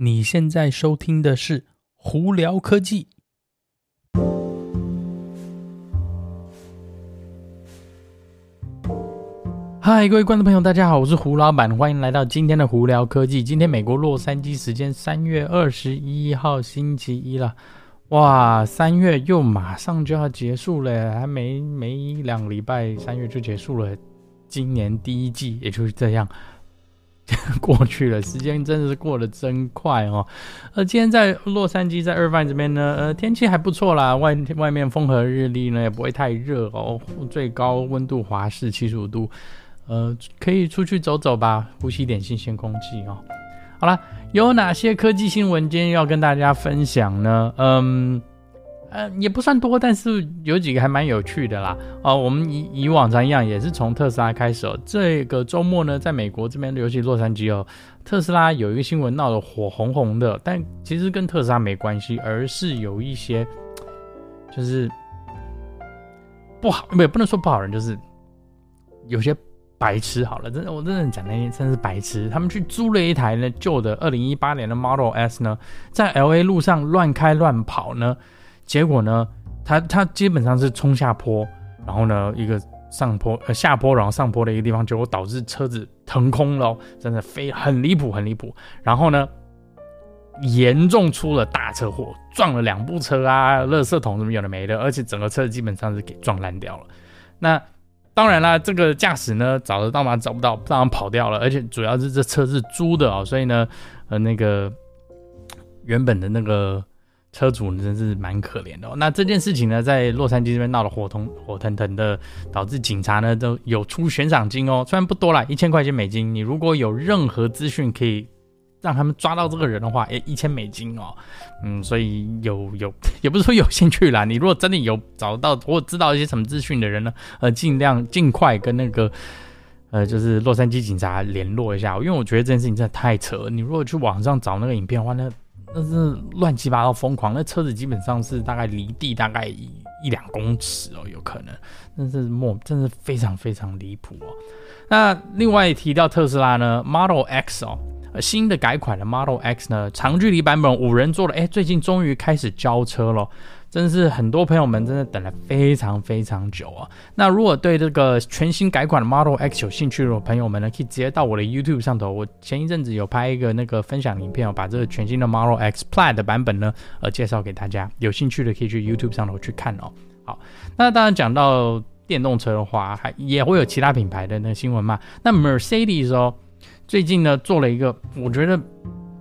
你现在收听的是《胡聊科技》。嗨，各位观众朋友，大家好，我是胡老板，欢迎来到今天的《胡聊科技》。今天美国洛杉矶时间三月二十一号星期一了，哇，三月又马上就要结束了，还没没两个礼拜，三月就结束了，今年第一季也就是这样。过去了，时间真的是过得真快哦。呃，今天在洛杉矶，在二番这边呢，呃，天气还不错啦，外外面风和日丽呢，也不会太热哦，最高温度华氏七十五度，呃，可以出去走走吧，呼吸点新鲜空气哦。好啦，有哪些科技新闻今天要跟大家分享呢？嗯。呃，也不算多，但是有几个还蛮有趣的啦。哦，我们以以往常一样，也是从特斯拉开始哦。这个周末呢，在美国这边，尤其洛杉矶哦，特斯拉有一个新闻闹得火红红的，但其实跟特斯拉没关系，而是有一些就是不好，也不能说不好人，就是有些白痴。好了，真的，我真的讲那些真是白痴。他们去租了一台呢旧的二零一八年的 Model S 呢，在 LA 路上乱开乱跑呢。结果呢，他他基本上是冲下坡，然后呢，一个上坡呃下坡，然后上坡的一个地方，结果导致车子腾空了，真的非很离谱，很离谱。然后呢，严重出了大车祸，撞了两部车啊，垃圾桶什么有的没的，而且整个车子基本上是给撞烂掉了。那当然啦，这个驾驶呢找得到吗？找不到，当然跑掉了。而且主要是这车是租的哦，所以呢，呃，那个原本的那个。车主真是蛮可怜的哦。那这件事情呢，在洛杉矶这边闹得火通火腾腾的，导致警察呢都有出悬赏金哦，虽然不多啦，一千块钱美金。你如果有任何资讯可以让他们抓到这个人的话，诶，一千美金哦。嗯，所以有有也不是说有兴趣啦，你如果真的有找到或知道一些什么资讯的人呢，呃，尽量尽快跟那个呃，就是洛杉矶警察联络一下，因为我觉得这件事情真的太扯了。你如果去网上找那个影片的话，那那是乱七八糟疯狂，那车子基本上是大概离地大概一一两公尺哦，有可能，那是莫，真是非常非常离谱哦。那另外提到特斯拉呢，Model X 哦，新的改款的 Model X 呢，长距离版本五人座的，哎，最近终于开始交车了。真是很多朋友们真的等了非常非常久啊！那如果对这个全新改款的 Model X 有兴趣的朋友们呢，可以直接到我的 YouTube 上头。我前一阵子有拍一个那个分享影片，我把这个全新的 Model X Plaid 的版本呢，呃，介绍给大家。有兴趣的可以去 YouTube 上头去看哦。好，那当然讲到电动车的话，还也会有其他品牌的那个新闻嘛。那 Mercedes 哦，最近呢做了一个我觉得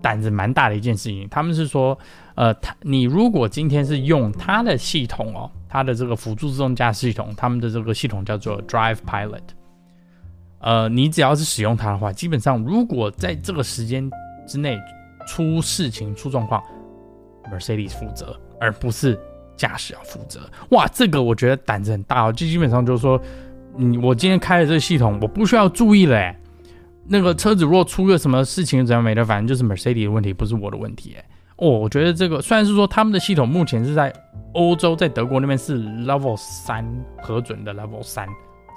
胆子蛮大的一件事情，他们是说。呃，他你如果今天是用它的系统哦，它的这个辅助自动驾驶系统，他们的这个系统叫做 Drive Pilot。呃，你只要是使用它的话，基本上如果在这个时间之内出事情、出状况，Mercedes 负责，而不是驾驶要负责。哇，这个我觉得胆子很大哦，就基本上就是说，你我今天开的这个系统，我不需要注意了诶。那个车子如果出个什么事情怎样没的，反正就是 Mercedes 的问题，不是我的问题诶。哦，我觉得这个虽然是说他们的系统目前是在欧洲，在德国那边是 Level 三核准的 Level 三，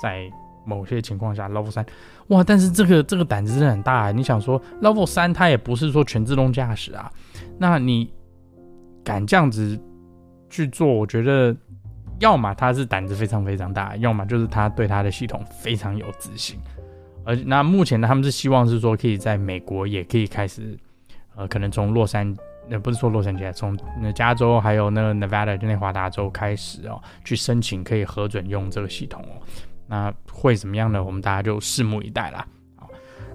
在某些情况下 Level 三，哇！但是这个这个胆子真的很大啊！你想说 Level 三，它也不是说全自动驾驶啊，那你敢这样子去做，我觉得要么他是胆子非常非常大，要么就是他对他的系统非常有自信。而那目前呢，他们是希望是说可以在美国也可以开始，呃，可能从洛杉呃不是说洛杉矶，从那加州还有那个 Nevada 内华达州开始哦，去申请可以核准用这个系统哦。那会怎么样呢？我们大家就拭目以待啦。好，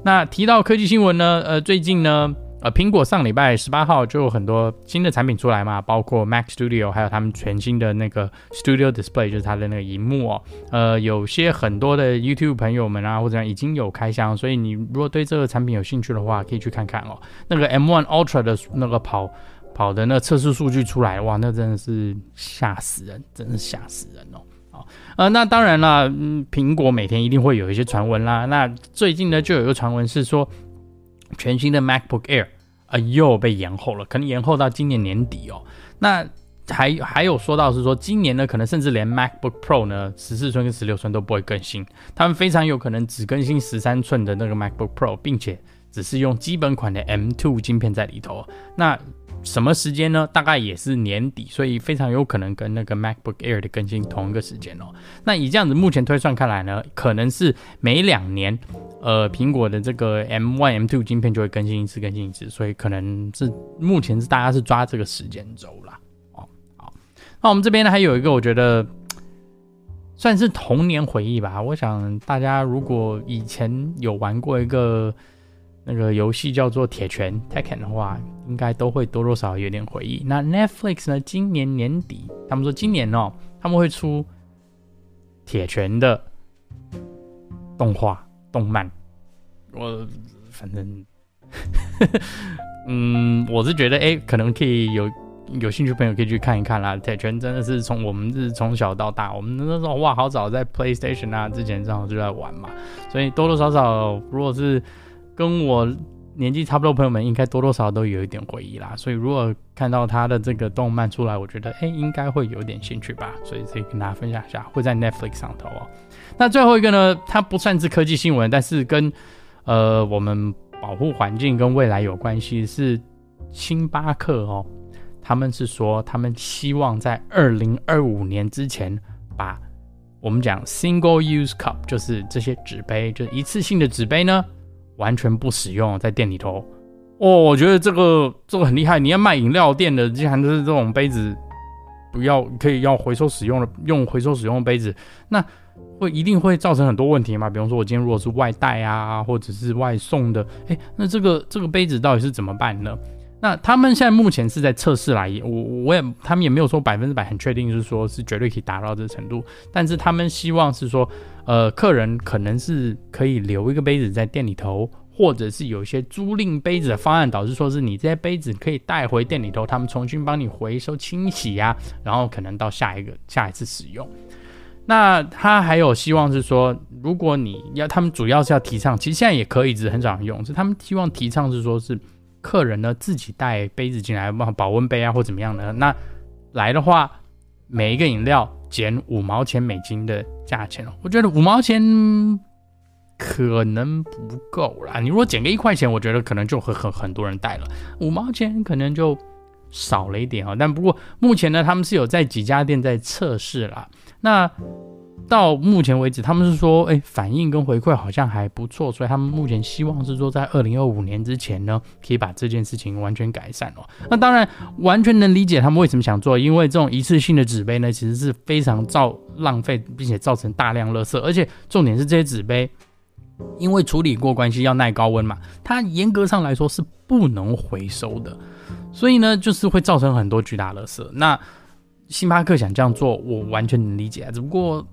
那提到科技新闻呢，呃，最近呢。呃，苹果上礼拜十八号就有很多新的产品出来嘛，包括 Mac Studio，还有他们全新的那个 Studio Display，就是它的那个荧幕哦。呃，有些很多的 YouTube 朋友们啊，或者已经有开箱，所以你如果对这个产品有兴趣的话，可以去看看哦。那个 M1 Ultra 的那个跑跑的那测试数据出来，哇，那真的是吓死人，真是吓死人哦。好，呃，那当然了，嗯，苹果每天一定会有一些传闻啦。那最近呢，就有一个传闻是说，全新的 MacBook Air。啊，又被延后了，可能延后到今年年底哦。那还还有说到是说，今年呢，可能甚至连 MacBook Pro 呢，十四寸跟十六寸都不会更新，他们非常有可能只更新十三寸的那个 MacBook Pro，并且只是用基本款的 M2 晶片在里头。那什么时间呢？大概也是年底，所以非常有可能跟那个 MacBook Air 的更新同一个时间哦。那以这样子目前推算看来呢，可能是每两年，呃，苹果的这个 M1、M2 晶片就会更新一次，更新一次，所以可能是目前是大家是抓这个时间轴啦。哦。好，那我们这边呢还有一个，我觉得算是童年回忆吧。我想大家如果以前有玩过一个。那个游戏叫做《铁拳》Tekken 的话，应该都会多多少少有点回忆。那 Netflix 呢？今年年底，他们说今年哦，他们会出《铁拳》的动画动漫。我反正，嗯，我是觉得，哎，可能可以有有兴趣朋友可以去看一看啦。《铁拳》真的是从我们是从小到大，我们那时候哇，好早在 PlayStation 啊之前正好就在玩嘛，所以多多少少，如果是跟我年纪差不多朋友们，应该多多少少都有一点回忆啦。所以如果看到他的这个动漫出来，我觉得哎，应该会有点兴趣吧。所以可以跟大家分享一下，会在 Netflix 上头哦。那最后一个呢，它不算是科技新闻，但是跟呃我们保护环境跟未来有关系，是星巴克哦。他们是说，他们希望在二零二五年之前，把我们讲 Single Use Cup，就是这些纸杯，就一次性的纸杯呢。完全不使用在店里头哦，我觉得这个这个很厉害。你要卖饮料店的，既然都是这种杯子，不要可以要回收使用的，用回收使用的杯子，那会一定会造成很多问题嘛？比方说，我今天如果是外带啊，或者是外送的，哎，那这个这个杯子到底是怎么办呢？那他们现在目前是在测试来，我我也他们也没有说百分之百很确定，是说是绝对可以达到这个程度，但是他们希望是说。呃，客人可能是可以留一个杯子在店里头，或者是有一些租赁杯子的方案，导致说是你这些杯子可以带回店里头，他们重新帮你回收清洗呀、然后可能到下一个下一次使用。那他还有希望是说，如果你要，他们主要是要提倡，其实现在也可以，只是很少人用，是他们希望提倡是说是客人呢自己带杯子进来，保温杯啊或怎么样的，那来的话，每一个饮料。减五毛钱美金的价钱，我觉得五毛钱可能不够啦。你如果减个一块钱，我觉得可能就会很很多人带了。五毛钱可能就少了一点哦。但不过目前呢，他们是有在几家店在测试啦。那到目前为止，他们是说，哎，反应跟回馈好像还不错，所以他们目前希望是说，在二零二五年之前呢，可以把这件事情完全改善哦。那当然，完全能理解他们为什么想做，因为这种一次性的纸杯呢，其实是非常造浪费，并且造成大量垃圾，而且重点是这些纸杯，因为处理过关系要耐高温嘛，它严格上来说是不能回收的，所以呢，就是会造成很多巨大垃圾。那星巴克想这样做，我完全能理解，只不过。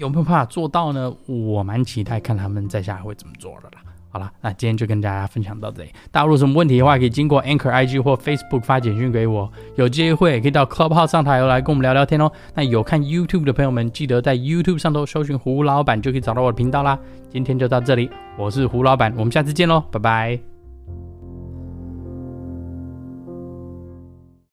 有没有办法做到呢？我蛮期待看他们在下会怎么做的啦。好了，那今天就跟大家分享到这里。大家如果有什么问题的话，可以经过 Anchor IG 或 Facebook 发简讯给我。有机会可以到 Clubhouse 上台来跟我们聊聊天哦。那有看 YouTube 的朋友们，记得在 YouTube 上头搜寻胡老板，就可以找到我的频道啦。今天就到这里，我是胡老板，我们下次见喽，拜拜。